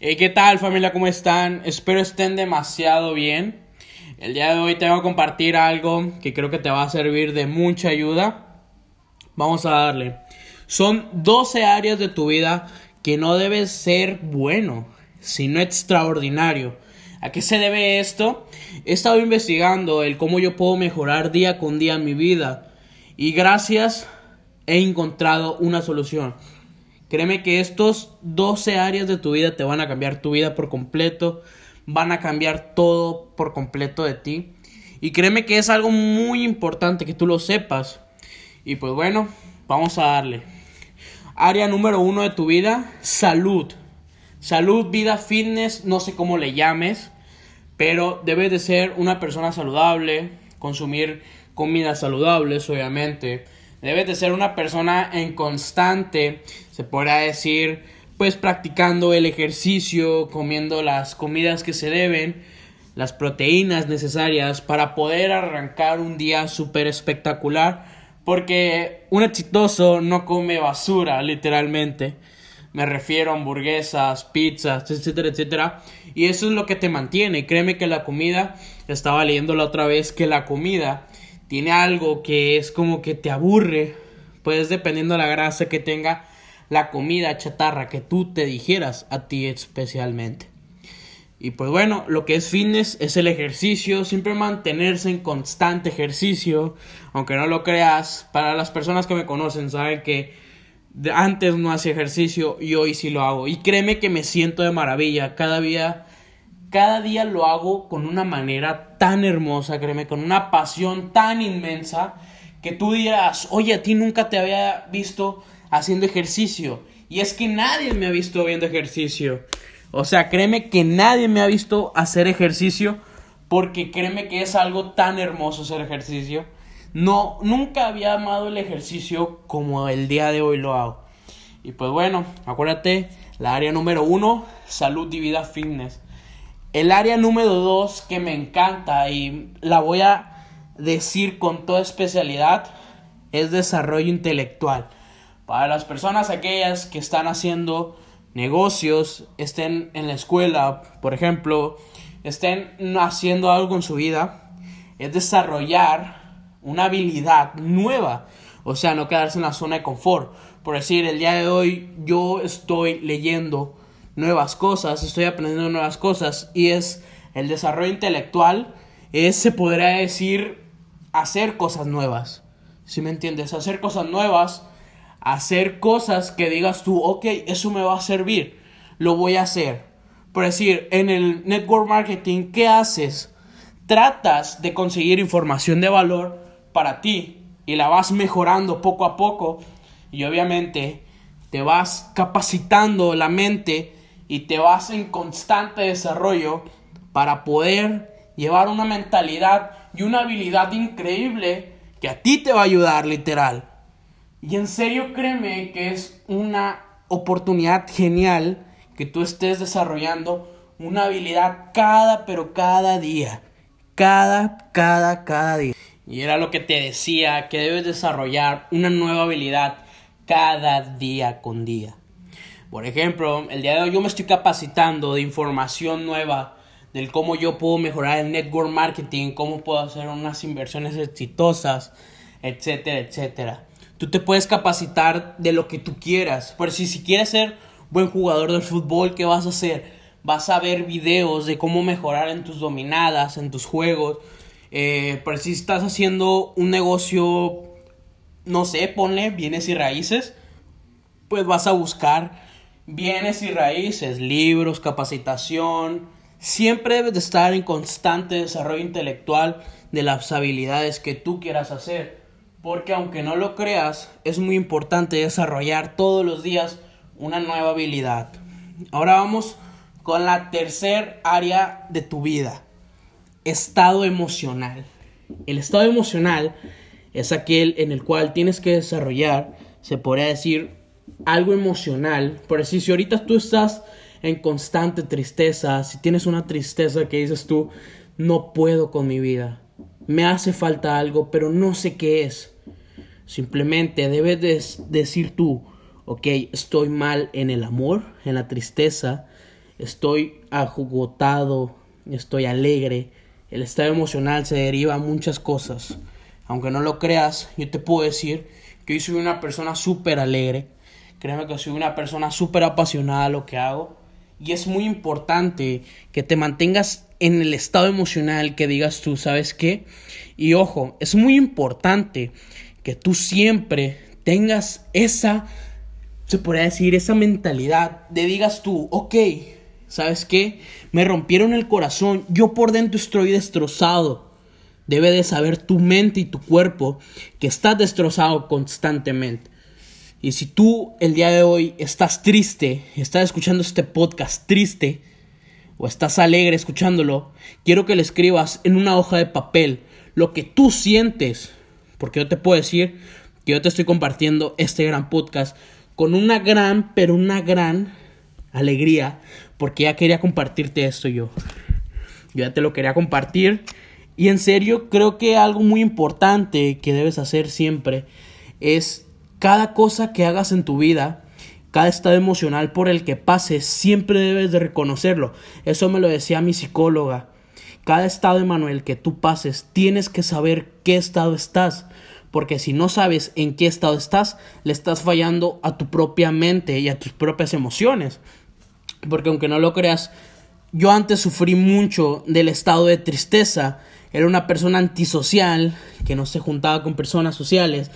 ¿Qué tal familia? ¿Cómo están? Espero estén demasiado bien. El día de hoy te voy a compartir algo que creo que te va a servir de mucha ayuda. Vamos a darle. Son 12 áreas de tu vida que no debes ser bueno, sino extraordinario. ¿A qué se debe esto? He estado investigando el cómo yo puedo mejorar día con día mi vida y gracias he encontrado una solución. Créeme que estos 12 áreas de tu vida te van a cambiar tu vida por completo, van a cambiar todo por completo de ti. Y créeme que es algo muy importante que tú lo sepas. Y pues bueno, vamos a darle. Área número uno de tu vida, salud. Salud, vida, fitness, no sé cómo le llames, pero debes de ser una persona saludable, consumir comidas saludables, obviamente Debes de ser una persona en constante, se podrá decir, pues practicando el ejercicio, comiendo las comidas que se deben, las proteínas necesarias para poder arrancar un día súper espectacular. Porque un exitoso no come basura, literalmente. Me refiero a hamburguesas, pizzas, etcétera, etcétera. Y eso es lo que te mantiene. Créeme que la comida, estaba leyendo la otra vez, que la comida tiene algo que es como que te aburre, pues dependiendo de la grasa que tenga la comida chatarra que tú te dijeras a ti especialmente. Y pues bueno, lo que es fitness es el ejercicio, siempre mantenerse en constante ejercicio, aunque no lo creas, para las personas que me conocen saben que antes no hacía ejercicio y hoy sí lo hago. Y créeme que me siento de maravilla, cada día cada día lo hago con una manera tan hermosa, créeme, con una pasión tan inmensa, que tú dirás, oye, a ti nunca te había visto haciendo ejercicio. Y es que nadie me ha visto viendo ejercicio. O sea, créeme que nadie me ha visto hacer ejercicio porque créeme que es algo tan hermoso hacer ejercicio. No, nunca había amado el ejercicio como el día de hoy lo hago. Y pues bueno, acuérdate, la área número uno, salud y vida fitness. El área número dos que me encanta y la voy a decir con toda especialidad es desarrollo intelectual. Para las personas aquellas que están haciendo negocios, estén en la escuela, por ejemplo, estén haciendo algo en su vida, es desarrollar una habilidad nueva. O sea, no quedarse en la zona de confort. Por decir, el día de hoy yo estoy leyendo nuevas cosas, estoy aprendiendo nuevas cosas y es el desarrollo intelectual, es, se podría decir, hacer cosas nuevas. Si me entiendes? Hacer cosas nuevas, hacer cosas que digas tú, ok, eso me va a servir, lo voy a hacer. Por decir, en el network marketing, ¿qué haces? Tratas de conseguir información de valor para ti y la vas mejorando poco a poco y obviamente te vas capacitando la mente y te vas en constante desarrollo para poder llevar una mentalidad y una habilidad increíble que a ti te va a ayudar literal. Y en serio créeme que es una oportunidad genial que tú estés desarrollando una habilidad cada pero cada día. Cada, cada, cada día. Y era lo que te decía, que debes desarrollar una nueva habilidad cada día con día. Por ejemplo, el día de hoy yo me estoy capacitando de información nueva del cómo yo puedo mejorar el network marketing, cómo puedo hacer unas inversiones exitosas, etcétera, etcétera. Tú te puedes capacitar de lo que tú quieras. Por si, si quieres ser buen jugador de fútbol, ¿qué vas a hacer? Vas a ver videos de cómo mejorar en tus dominadas, en tus juegos. Eh, por si estás haciendo un negocio, no sé, ponle bienes y raíces, pues vas a buscar bienes y raíces, libros, capacitación. Siempre debes de estar en constante desarrollo intelectual de las habilidades que tú quieras hacer. Porque aunque no lo creas, es muy importante desarrollar todos los días una nueva habilidad. Ahora vamos con la tercer área de tu vida. Estado emocional. El estado emocional es aquel en el cual tienes que desarrollar, se podría decir, algo emocional, por decir, si ahorita tú estás en constante tristeza, si tienes una tristeza que dices tú, no puedo con mi vida, me hace falta algo, pero no sé qué es. Simplemente debes decir tú, ok, estoy mal en el amor, en la tristeza, estoy agotado, estoy alegre. El estado emocional se deriva a muchas cosas. Aunque no lo creas, yo te puedo decir que hoy soy una persona súper alegre. Créeme que soy una persona súper apasionada a lo que hago. Y es muy importante que te mantengas en el estado emocional, que digas tú, ¿sabes qué? Y ojo, es muy importante que tú siempre tengas esa, se podría decir, esa mentalidad de digas tú, ok, ¿sabes qué? Me rompieron el corazón, yo por dentro estoy destrozado. Debe de saber tu mente y tu cuerpo que estás destrozado constantemente. Y si tú el día de hoy estás triste, estás escuchando este podcast triste, o estás alegre escuchándolo, quiero que le escribas en una hoja de papel lo que tú sientes. Porque yo te puedo decir que yo te estoy compartiendo este gran podcast con una gran, pero una gran alegría, porque ya quería compartirte esto yo. Yo ya te lo quería compartir. Y en serio, creo que algo muy importante que debes hacer siempre es cada cosa que hagas en tu vida, cada estado emocional por el que pases, siempre debes de reconocerlo. Eso me lo decía mi psicóloga. Cada estado, Emanuel, que tú pases, tienes que saber qué estado estás. Porque si no sabes en qué estado estás, le estás fallando a tu propia mente y a tus propias emociones. Porque aunque no lo creas, yo antes sufrí mucho del estado de tristeza. Era una persona antisocial que no se juntaba con personas sociales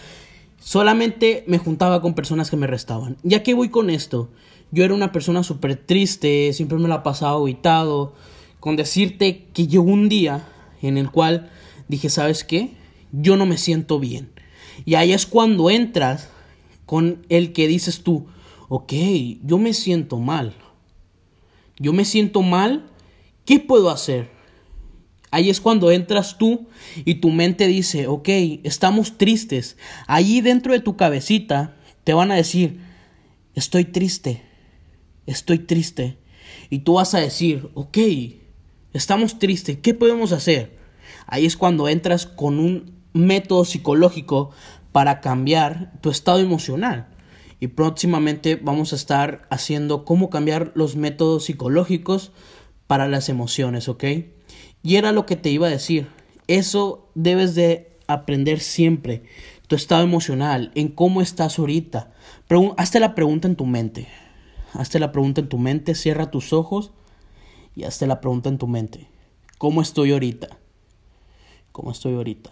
Solamente me juntaba con personas que me restaban. Ya que voy con esto, yo era una persona súper triste, siempre me la pasaba aguitado, con decirte que llegó un día en el cual dije, ¿sabes qué? Yo no me siento bien. Y ahí es cuando entras con el que dices tú, ok, yo me siento mal. Yo me siento mal, ¿qué puedo hacer? Ahí es cuando entras tú y tu mente dice, ok, estamos tristes. Allí dentro de tu cabecita te van a decir, estoy triste, estoy triste. Y tú vas a decir, ok, estamos tristes, ¿qué podemos hacer? Ahí es cuando entras con un método psicológico para cambiar tu estado emocional. Y próximamente vamos a estar haciendo cómo cambiar los métodos psicológicos para las emociones, ¿ok? Y era lo que te iba a decir. Eso debes de aprender siempre. Tu estado emocional, en cómo estás ahorita. hazte la pregunta en tu mente. Hazte la pregunta en tu mente, cierra tus ojos y hazte la pregunta en tu mente. ¿Cómo estoy ahorita? ¿Cómo estoy ahorita?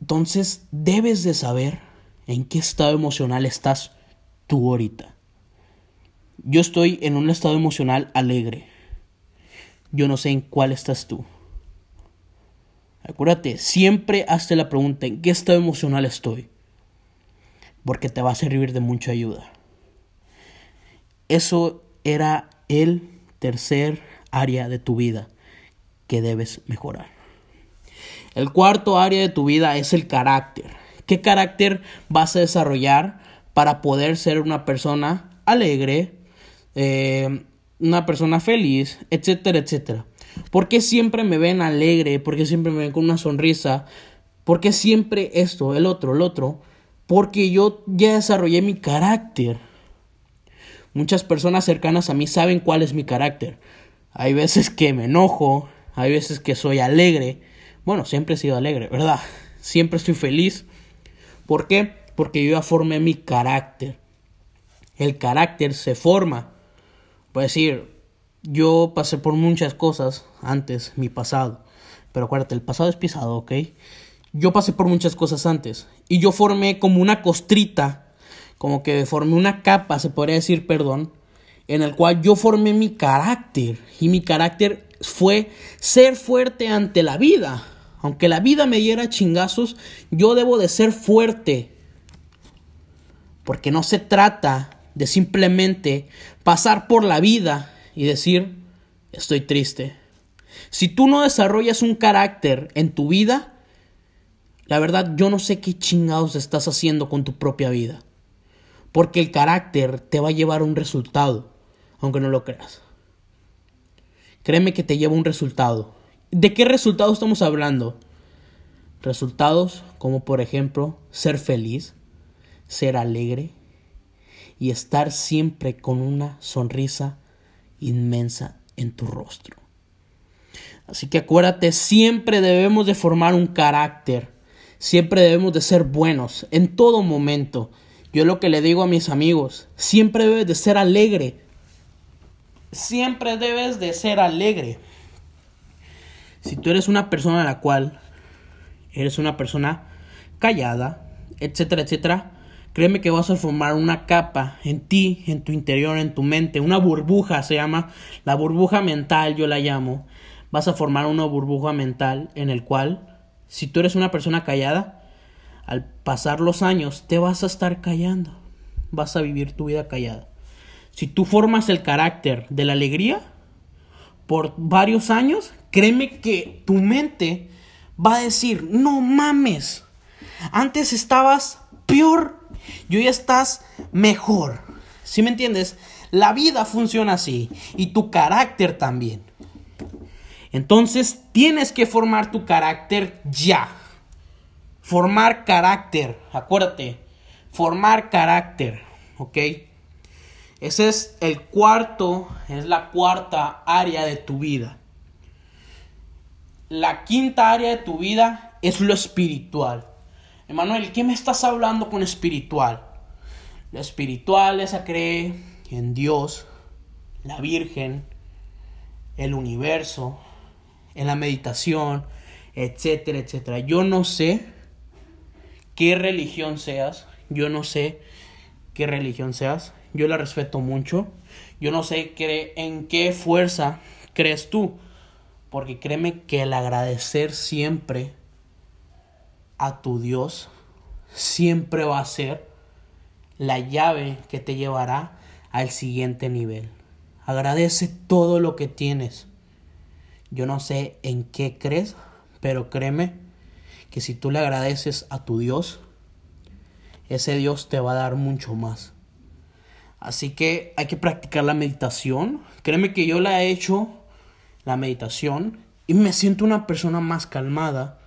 Entonces debes de saber en qué estado emocional estás tú ahorita. Yo estoy en un estado emocional alegre. Yo no sé en cuál estás tú. Acuérdate, siempre hazte la pregunta en qué estado emocional estoy. Porque te va a servir de mucha ayuda. Eso era el tercer área de tu vida que debes mejorar. El cuarto área de tu vida es el carácter. ¿Qué carácter vas a desarrollar para poder ser una persona alegre, eh, una persona feliz, etcétera, etcétera. ¿Por qué siempre me ven alegre? ¿Por qué siempre me ven con una sonrisa? ¿Por qué siempre esto, el otro, el otro? Porque yo ya desarrollé mi carácter. Muchas personas cercanas a mí saben cuál es mi carácter. Hay veces que me enojo, hay veces que soy alegre. Bueno, siempre he sido alegre, ¿verdad? Siempre estoy feliz. ¿Por qué? Porque yo ya formé mi carácter. El carácter se forma Puedo decir, yo pasé por muchas cosas antes, mi pasado. Pero acuérdate, el pasado es pisado, ¿ok? Yo pasé por muchas cosas antes. Y yo formé como una costrita, como que formé una capa, se podría decir, perdón, en el cual yo formé mi carácter. Y mi carácter fue ser fuerte ante la vida. Aunque la vida me diera chingazos, yo debo de ser fuerte. Porque no se trata de simplemente pasar por la vida y decir, estoy triste. Si tú no desarrollas un carácter en tu vida, la verdad yo no sé qué chingados estás haciendo con tu propia vida. Porque el carácter te va a llevar a un resultado, aunque no lo creas. Créeme que te lleva un resultado. ¿De qué resultado estamos hablando? Resultados como por ejemplo ser feliz, ser alegre, y estar siempre con una sonrisa inmensa en tu rostro. Así que acuérdate, siempre debemos de formar un carácter, siempre debemos de ser buenos en todo momento. Yo lo que le digo a mis amigos, siempre debes de ser alegre, siempre debes de ser alegre. Si tú eres una persona a la cual eres una persona callada, etcétera, etcétera, créeme que vas a formar una capa en ti, en tu interior, en tu mente, una burbuja se llama, la burbuja mental yo la llamo. Vas a formar una burbuja mental en el cual, si tú eres una persona callada, al pasar los años te vas a estar callando, vas a vivir tu vida callada. Si tú formas el carácter de la alegría por varios años, créeme que tu mente va a decir, no mames, antes estabas peor y hoy estás mejor. ¿Sí me entiendes? La vida funciona así y tu carácter también. Entonces tienes que formar tu carácter ya. Formar carácter, acuérdate, formar carácter, ¿ok? Ese es el cuarto, es la cuarta área de tu vida. La quinta área de tu vida es lo espiritual. Emanuel, ¿qué me estás hablando con espiritual? Lo espiritual es a creer en Dios, la Virgen, el universo, en la meditación, etcétera, etcétera. Yo no sé qué religión seas, yo no sé qué religión seas, yo la respeto mucho, yo no sé en qué fuerza crees tú, porque créeme que el agradecer siempre a tu Dios siempre va a ser la llave que te llevará al siguiente nivel. Agradece todo lo que tienes. Yo no sé en qué crees, pero créeme que si tú le agradeces a tu Dios, ese Dios te va a dar mucho más. Así que hay que practicar la meditación. Créeme que yo la he hecho, la meditación, y me siento una persona más calmada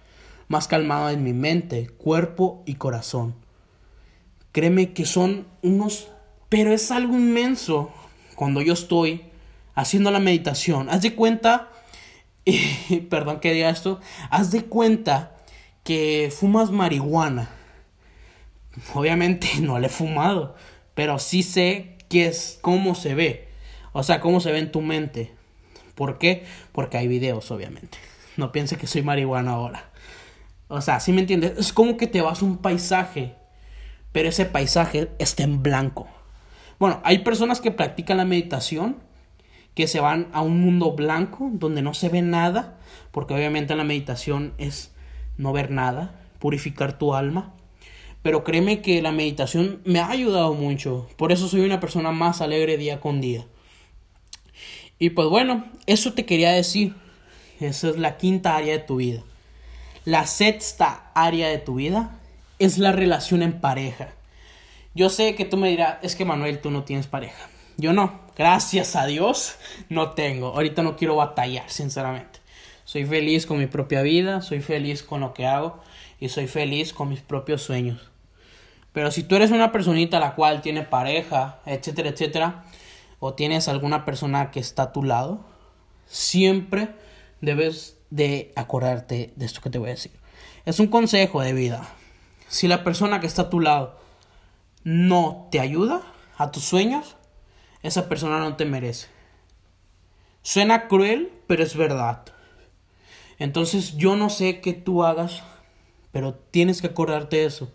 más calmada en mi mente, cuerpo y corazón. Créeme que son unos... Pero es algo inmenso cuando yo estoy haciendo la meditación. Haz de cuenta... perdón que diga esto. Haz de cuenta que fumas marihuana. Obviamente no le he fumado, pero sí sé que es cómo se ve. O sea, cómo se ve en tu mente. ¿Por qué? Porque hay videos, obviamente. No piense que soy marihuana ahora. O sea, ¿sí me entiendes? Es como que te vas a un paisaje, pero ese paisaje está en blanco. Bueno, hay personas que practican la meditación, que se van a un mundo blanco, donde no se ve nada, porque obviamente la meditación es no ver nada, purificar tu alma. Pero créeme que la meditación me ha ayudado mucho. Por eso soy una persona más alegre día con día. Y pues bueno, eso te quería decir. Esa es la quinta área de tu vida. La sexta área de tu vida es la relación en pareja. Yo sé que tú me dirás, es que Manuel, tú no tienes pareja. Yo no, gracias a Dios, no tengo. Ahorita no quiero batallar, sinceramente. Soy feliz con mi propia vida, soy feliz con lo que hago y soy feliz con mis propios sueños. Pero si tú eres una personita la cual tiene pareja, etcétera, etcétera, o tienes alguna persona que está a tu lado, siempre debes de acordarte de esto que te voy a decir. Es un consejo de vida. Si la persona que está a tu lado no te ayuda a tus sueños, esa persona no te merece. Suena cruel, pero es verdad. Entonces yo no sé qué tú hagas, pero tienes que acordarte de eso.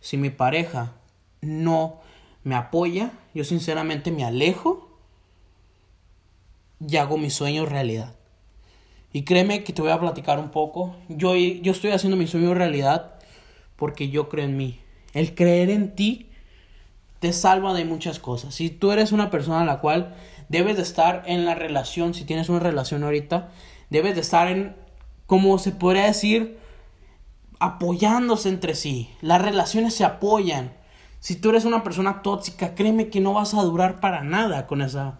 Si mi pareja no me apoya, yo sinceramente me alejo y hago mi sueño realidad. Y créeme que te voy a platicar un poco. Yo, yo estoy haciendo mi sueño realidad porque yo creo en mí. El creer en ti te salva de muchas cosas. Si tú eres una persona a la cual debes de estar en la relación, si tienes una relación ahorita, debes de estar en, como se podría decir, apoyándose entre sí. Las relaciones se apoyan. Si tú eres una persona tóxica, créeme que no vas a durar para nada con esa,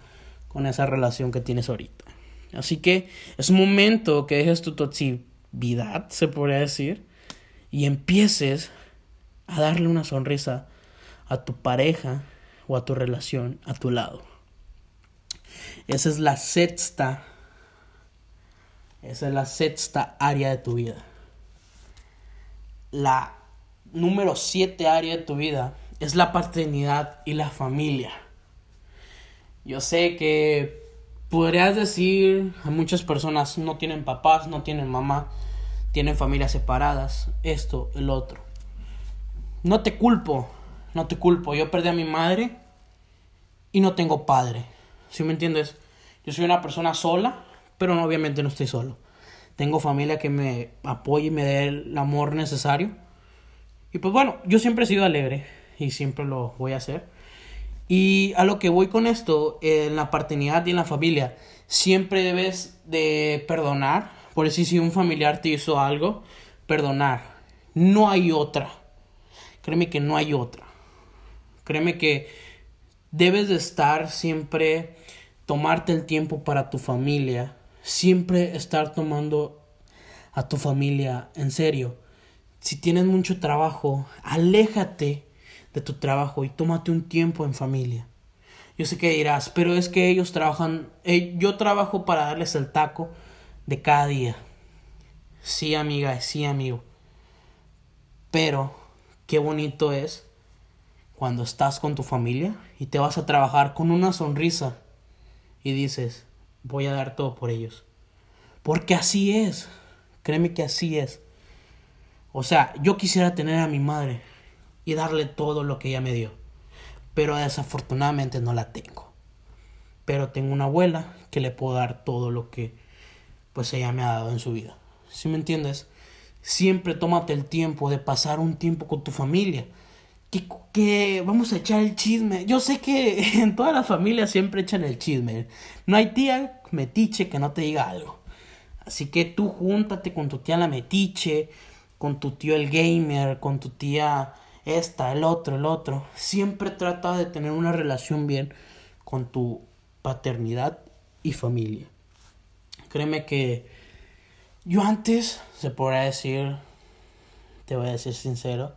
con esa relación que tienes ahorita. Así que es momento que dejes tu toxicidad, se podría decir, y empieces a darle una sonrisa a tu pareja o a tu relación a tu lado. Esa es la sexta. Esa es la sexta área de tu vida. La número siete área de tu vida es la paternidad y la familia. Yo sé que podrías decir a muchas personas no tienen papás, no tienen mamá, tienen familias separadas, esto, el otro. No te culpo, no te culpo. Yo perdí a mi madre y no tengo padre. ¿Sí me entiendes? Yo soy una persona sola, pero obviamente no estoy solo. Tengo familia que me apoya y me dé el amor necesario. Y pues bueno, yo siempre he sido alegre y siempre lo voy a hacer. Y a lo que voy con esto, en la paternidad y en la familia, siempre debes de perdonar. Por decir, si un familiar te hizo algo, perdonar. No hay otra. Créeme que no hay otra. Créeme que debes de estar siempre, tomarte el tiempo para tu familia. Siempre estar tomando a tu familia en serio. Si tienes mucho trabajo, aléjate de tu trabajo y tómate un tiempo en familia. Yo sé que dirás, pero es que ellos trabajan, eh, yo trabajo para darles el taco de cada día. Sí, amiga, sí, amigo. Pero qué bonito es cuando estás con tu familia y te vas a trabajar con una sonrisa y dices, voy a dar todo por ellos. Porque así es. Créeme que así es. O sea, yo quisiera tener a mi madre y darle todo lo que ella me dio. Pero desafortunadamente no la tengo. Pero tengo una abuela que le puedo dar todo lo que pues ella me ha dado en su vida. ¿Sí me entiendes? Siempre tómate el tiempo de pasar un tiempo con tu familia. Que, vamos a echar el chisme. Yo sé que en todas las familias siempre echan el chisme. No hay tía metiche que no te diga algo. Así que tú júntate con tu tía la metiche, con tu tío el gamer, con tu tía esta, el otro, el otro. Siempre trata de tener una relación bien con tu paternidad y familia. Créeme que yo antes, se podría decir, te voy a decir sincero,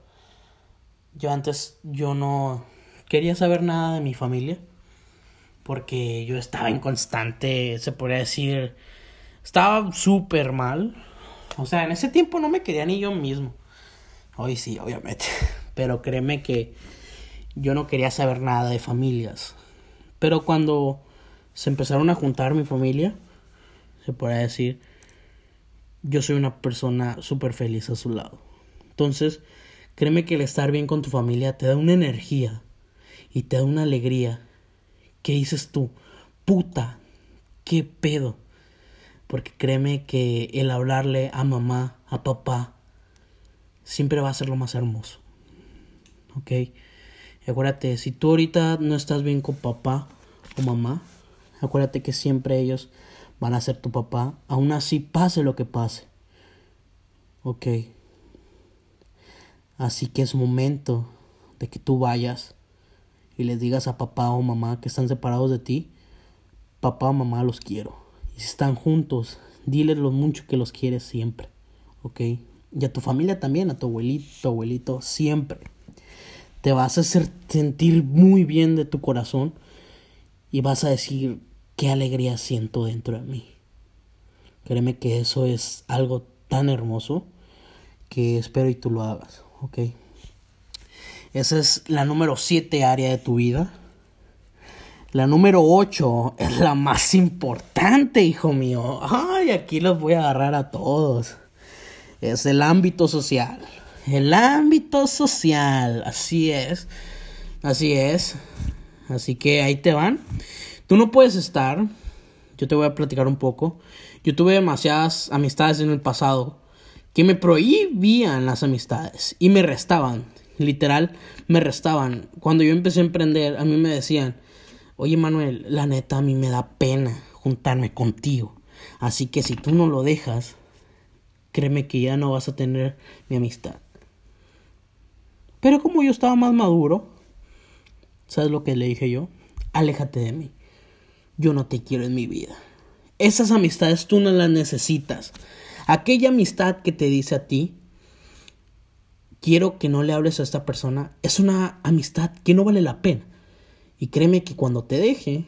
yo antes yo no quería saber nada de mi familia porque yo estaba en constante, se podría decir, estaba súper mal. O sea, en ese tiempo no me quería ni yo mismo. Hoy sí, obviamente. Pero créeme que yo no quería saber nada de familias. Pero cuando se empezaron a juntar mi familia, se podría decir, yo soy una persona súper feliz a su lado. Entonces, créeme que el estar bien con tu familia te da una energía y te da una alegría. ¿Qué dices tú? Puta, qué pedo. Porque créeme que el hablarle a mamá, a papá, siempre va a ser lo más hermoso. ¿Ok? acuérdate, si tú ahorita no estás bien con papá o mamá, acuérdate que siempre ellos van a ser tu papá, aún así pase lo que pase, ¿ok? Así que es momento de que tú vayas y les digas a papá o mamá que están separados de ti, papá o mamá los quiero. Y si están juntos, diles lo mucho que los quieres siempre, ¿ok? Y a tu familia también, a tu abuelito, tu abuelito, siempre te vas a hacer sentir muy bien de tu corazón y vas a decir qué alegría siento dentro de mí. Créeme que eso es algo tan hermoso que espero y tú lo hagas, ¿ok? Esa es la número 7 área de tu vida. La número 8 es la más importante, hijo mío. Ay, aquí los voy a agarrar a todos. Es el ámbito social. El ámbito social, así es, así es. Así que ahí te van. Tú no puedes estar, yo te voy a platicar un poco. Yo tuve demasiadas amistades en el pasado que me prohibían las amistades y me restaban, literal, me restaban. Cuando yo empecé a emprender, a mí me decían, oye Manuel, la neta a mí me da pena juntarme contigo. Así que si tú no lo dejas, créeme que ya no vas a tener mi amistad. Pero como yo estaba más maduro, ¿sabes lo que le dije yo? Aléjate de mí. Yo no te quiero en mi vida. Esas amistades tú no las necesitas. Aquella amistad que te dice a ti, quiero que no le hables a esta persona, es una amistad que no vale la pena. Y créeme que cuando te deje,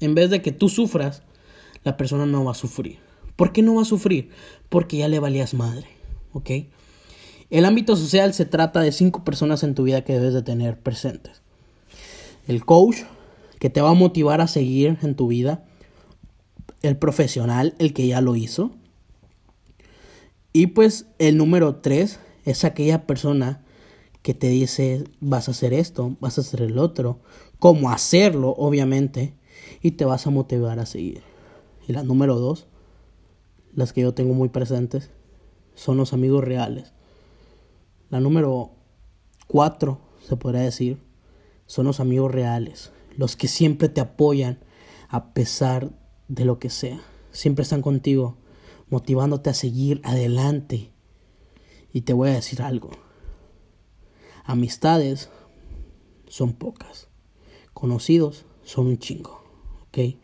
en vez de que tú sufras, la persona no va a sufrir. ¿Por qué no va a sufrir? Porque ya le valías madre, ¿ok? El ámbito social se trata de cinco personas en tu vida que debes de tener presentes. El coach, que te va a motivar a seguir en tu vida. El profesional, el que ya lo hizo. Y pues el número tres es aquella persona que te dice vas a hacer esto, vas a hacer el otro, cómo hacerlo, obviamente, y te vas a motivar a seguir. Y la número dos, las que yo tengo muy presentes, son los amigos reales. La número cuatro, se podría decir, son los amigos reales, los que siempre te apoyan a pesar de lo que sea. Siempre están contigo, motivándote a seguir adelante. Y te voy a decir algo. Amistades son pocas. Conocidos son un chingo. ¿Ok?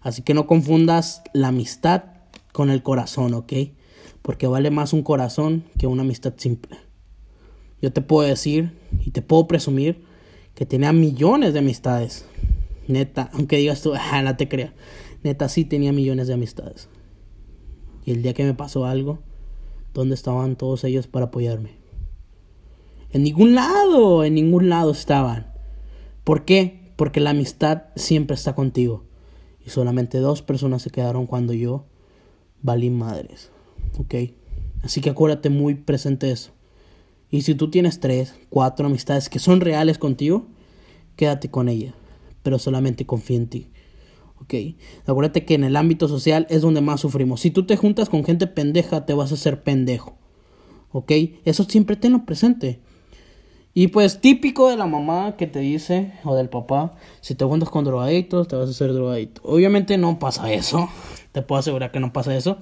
Así que no confundas la amistad con el corazón, ¿ok? Porque vale más un corazón que una amistad simple. Yo te puedo decir y te puedo presumir que tenía millones de amistades. Neta, aunque digas tú, ah, no te creas. Neta, sí tenía millones de amistades. Y el día que me pasó algo, ¿dónde estaban todos ellos para apoyarme? En ningún lado, en ningún lado estaban. ¿Por qué? Porque la amistad siempre está contigo. Y solamente dos personas se quedaron cuando yo valí madres. ¿Ok? Así que acuérdate muy presente eso. Y si tú tienes tres, cuatro amistades que son reales contigo, quédate con ella, pero solamente confía en ti. ¿Ok? Acuérdate que en el ámbito social es donde más sufrimos. Si tú te juntas con gente pendeja, te vas a hacer pendejo. ¿Ok? Eso siempre tenlo presente. Y pues típico de la mamá que te dice, o del papá, si te juntas con drogaditos, te vas a hacer drogadito. Obviamente no pasa eso. Te puedo asegurar que no pasa eso.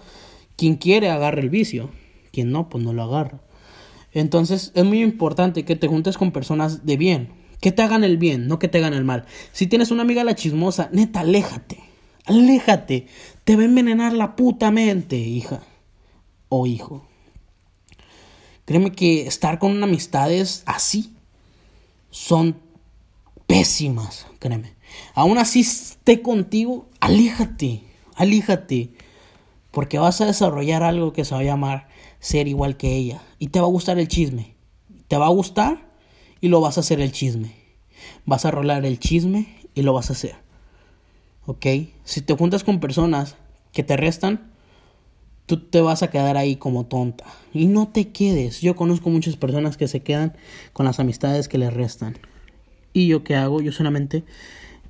Quien quiere agarra el vicio. Quien no, pues no lo agarra. Entonces es muy importante que te juntes con personas de bien, que te hagan el bien, no que te hagan el mal. Si tienes una amiga la chismosa, neta, aléjate, aléjate, te va a envenenar la puta mente, hija o hijo. Créeme que estar con amistades así son pésimas, créeme. Aún así esté contigo, aléjate, aléjate, porque vas a desarrollar algo que se va a llamar ser igual que ella. Y te va a gustar el chisme. Te va a gustar y lo vas a hacer el chisme. Vas a rolar el chisme y lo vas a hacer. ¿Ok? Si te juntas con personas que te restan, tú te vas a quedar ahí como tonta. Y no te quedes. Yo conozco muchas personas que se quedan con las amistades que les restan. ¿Y yo qué hago? Yo solamente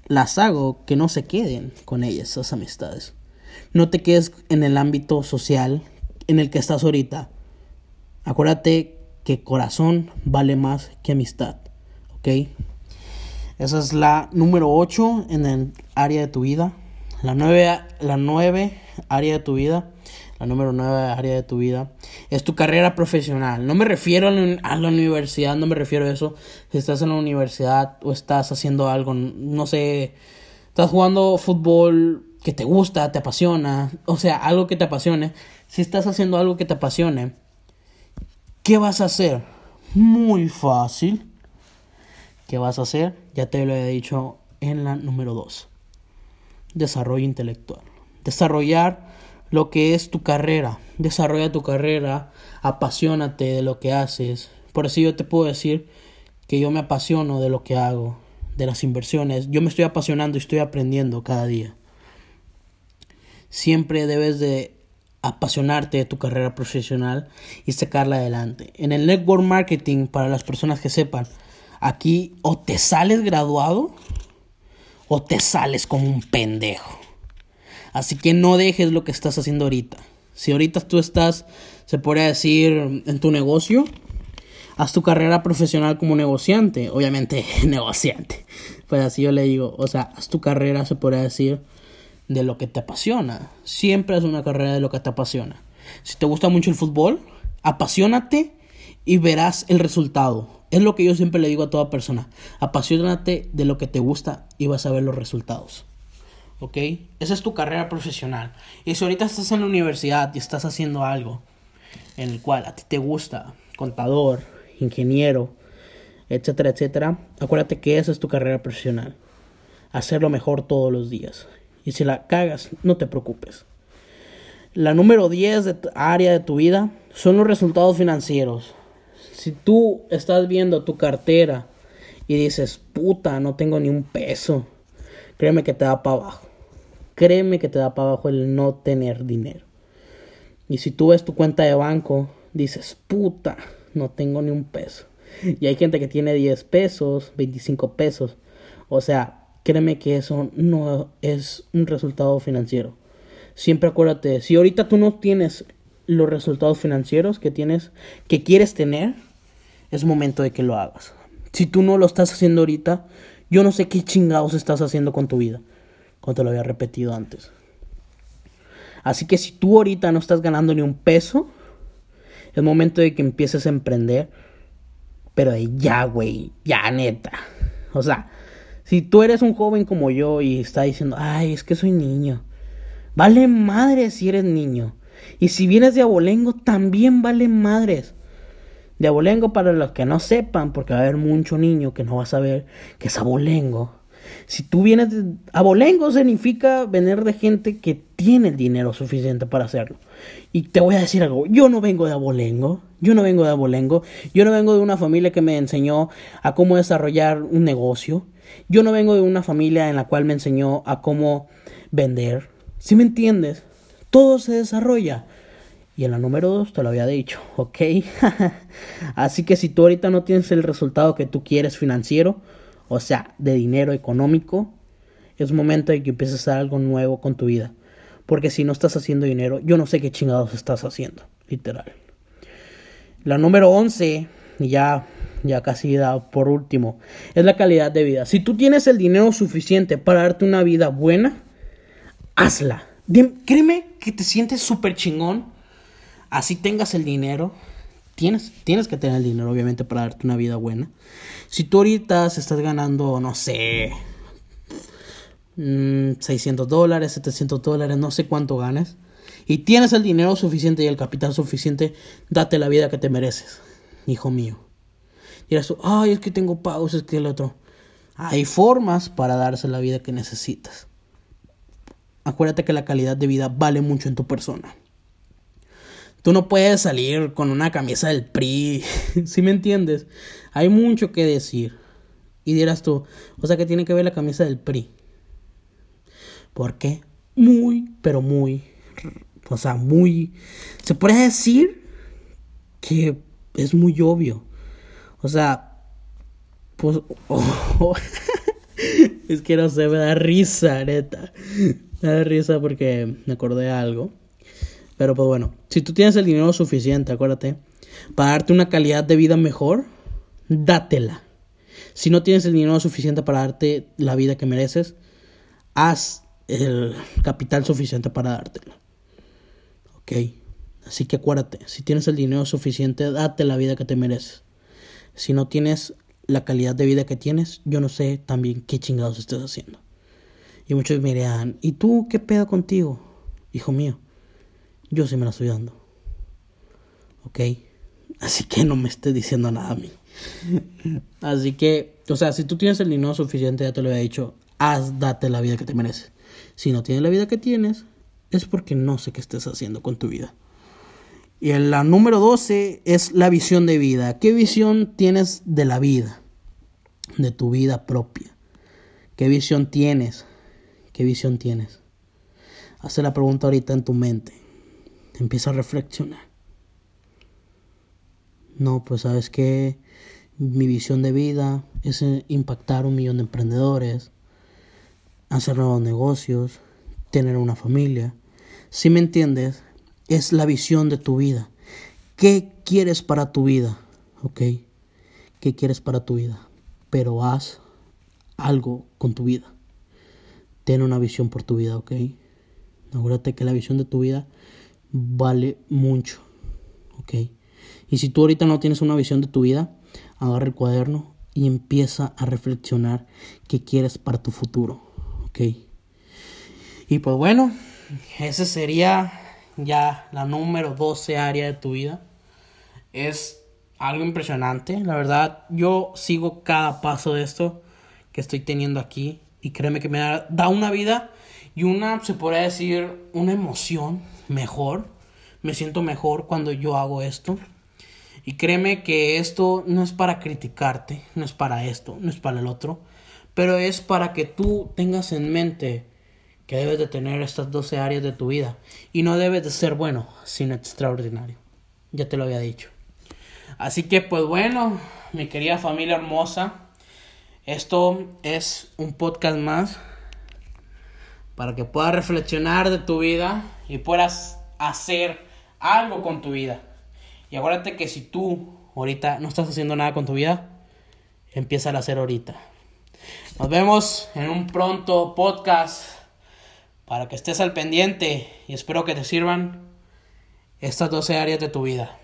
las hago que no se queden con ellas, esas amistades. No te quedes en el ámbito social en el que estás ahorita. Acuérdate que corazón vale más que amistad. ¿Ok? Esa es la número 8 en el área de tu vida. La 9, la 9 área de tu vida. La número 9 área de tu vida es tu carrera profesional. No me refiero a la universidad, no me refiero a eso. Si estás en la universidad o estás haciendo algo, no sé, estás jugando fútbol que te gusta, te apasiona, o sea, algo que te apasione, si estás haciendo algo que te apasione, ¿qué vas a hacer? Muy fácil. ¿Qué vas a hacer? Ya te lo he dicho en la número 2. Desarrollo intelectual. Desarrollar lo que es tu carrera. Desarrolla tu carrera, apasionate de lo que haces. Por eso yo te puedo decir que yo me apasiono de lo que hago, de las inversiones. Yo me estoy apasionando y estoy aprendiendo cada día siempre debes de apasionarte de tu carrera profesional y sacarla adelante. En el network marketing, para las personas que sepan, aquí o te sales graduado o te sales como un pendejo. Así que no dejes lo que estás haciendo ahorita. Si ahorita tú estás, se podría decir, en tu negocio, haz tu carrera profesional como negociante. Obviamente, negociante. Pues así yo le digo, o sea, haz tu carrera, se podría decir, de lo que te apasiona. Siempre es una carrera de lo que te apasiona. Si te gusta mucho el fútbol, apasionate y verás el resultado. Es lo que yo siempre le digo a toda persona. Apasionate de lo que te gusta y vas a ver los resultados. ¿Ok? Esa es tu carrera profesional. Y si ahorita estás en la universidad y estás haciendo algo en el cual a ti te gusta, contador, ingeniero, etcétera, etcétera, acuérdate que esa es tu carrera profesional. Hacerlo mejor todos los días. Y si la cagas, no te preocupes. La número 10 de área de tu vida son los resultados financieros. Si tú estás viendo tu cartera y dices, puta, no tengo ni un peso, créeme que te da para abajo. Créeme que te da para abajo el no tener dinero. Y si tú ves tu cuenta de banco, dices, puta, no tengo ni un peso. Y hay gente que tiene 10 pesos, 25 pesos. O sea, créeme que eso no es un resultado financiero. Siempre acuérdate, si ahorita tú no tienes los resultados financieros que tienes, que quieres tener, es momento de que lo hagas. Si tú no lo estás haciendo ahorita, yo no sé qué chingados estás haciendo con tu vida, como te lo había repetido antes. Así que si tú ahorita no estás ganando ni un peso, es momento de que empieces a emprender pero de ya, güey, ya neta. O sea, si tú eres un joven como yo y está diciendo, ay, es que soy niño. Vale madres si eres niño. Y si vienes de abolengo, también vale madres. De abolengo, para los que no sepan, porque va a haber mucho niño que no va a saber que es abolengo. Si tú vienes de abolengo, significa venir de gente que tiene el dinero suficiente para hacerlo. Y te voy a decir algo, yo no vengo de abolengo, yo no vengo de abolengo, yo no vengo de una familia que me enseñó a cómo desarrollar un negocio, yo no vengo de una familia en la cual me enseñó a cómo vender. Si me entiendes, todo se desarrolla. Y en la número dos te lo había dicho, ¿ok? Así que si tú ahorita no tienes el resultado que tú quieres financiero, o sea, de dinero económico, es momento de que empieces a hacer algo nuevo con tu vida. Porque si no estás haciendo dinero, yo no sé qué chingados estás haciendo, literal. La número 11, ya, ya casi da por último, es la calidad de vida. Si tú tienes el dinero suficiente para darte una vida buena, hazla. créeme que te sientes súper chingón. Así tengas el dinero, Tienes, tienes que tener el dinero, obviamente, para darte una vida buena. Si tú ahorita estás ganando, no sé, 600 mm, dólares, 700 dólares, no sé cuánto ganes, y tienes el dinero suficiente y el capital suficiente, date la vida que te mereces, hijo mío. Dirás tú, ay, es que tengo pausas, es que el otro. Hay formas para darse la vida que necesitas. Acuérdate que la calidad de vida vale mucho en tu persona. Tú no puedes salir con una camisa del PRI, ¿sí me entiendes? Hay mucho que decir. Y dirás tú, o sea que tiene que ver la camisa del PRI. ¿Por qué? Muy, pero muy, o sea, muy, se puede decir que es muy obvio. O sea, pues, es que no sé, me da risa, neta. Me da risa porque me acordé de algo. Pero pues bueno, si tú tienes el dinero suficiente, acuérdate, para darte una calidad de vida mejor, dátela. Si no tienes el dinero suficiente para darte la vida que mereces, haz el capital suficiente para dártela. ¿Ok? Así que acuérdate, si tienes el dinero suficiente, date la vida que te mereces. Si no tienes la calidad de vida que tienes, yo no sé también qué chingados estés haciendo. Y muchos me dirán, ¿y tú qué pedo contigo, hijo mío? yo sí me la estoy dando. ¿Ok? Así que no me estés diciendo nada a mí. Así que, o sea, si tú tienes el dinero suficiente, ya te lo había dicho, haz, date la vida que te mereces. Si no tienes la vida que tienes, es porque no sé qué estés haciendo con tu vida. Y la número 12 es la visión de vida. ¿Qué visión tienes de la vida? De tu vida propia. ¿Qué visión tienes? ¿Qué visión tienes? Haz la pregunta ahorita en tu mente empieza a reflexionar. No, pues sabes que mi visión de vida es eh, impactar un millón de emprendedores, hacer nuevos negocios, tener una familia. Si me entiendes, es la visión de tu vida. ¿Qué quieres para tu vida? ¿Ok? ¿Qué quieres para tu vida? Pero haz algo con tu vida. Ten una visión por tu vida, ¿ok? Acuérdate que la visión de tu vida vale mucho. ¿Ok? Y si tú ahorita no tienes una visión de tu vida, agarra el cuaderno y empieza a reflexionar qué quieres para tu futuro. ¿Ok? Y pues bueno, ese sería ya la número 12 área de tu vida. Es algo impresionante. La verdad, yo sigo cada paso de esto que estoy teniendo aquí y créeme que me da, una vida y una, se podría decir, una emoción mejor. Me siento mejor cuando yo hago esto. Y créeme que esto no es para criticarte, no es para esto, no es para el otro, pero es para que tú tengas en mente que debes de tener estas 12 áreas de tu vida y no debes de ser bueno, sino extraordinario. Ya te lo había dicho. Así que pues bueno, mi querida familia hermosa, esto es un podcast más para que puedas reflexionar de tu vida y puedas hacer algo con tu vida. Y acuérdate que si tú ahorita no estás haciendo nada con tu vida, empieza a hacer ahorita. Nos vemos en un pronto podcast para que estés al pendiente y espero que te sirvan estas 12 áreas de tu vida.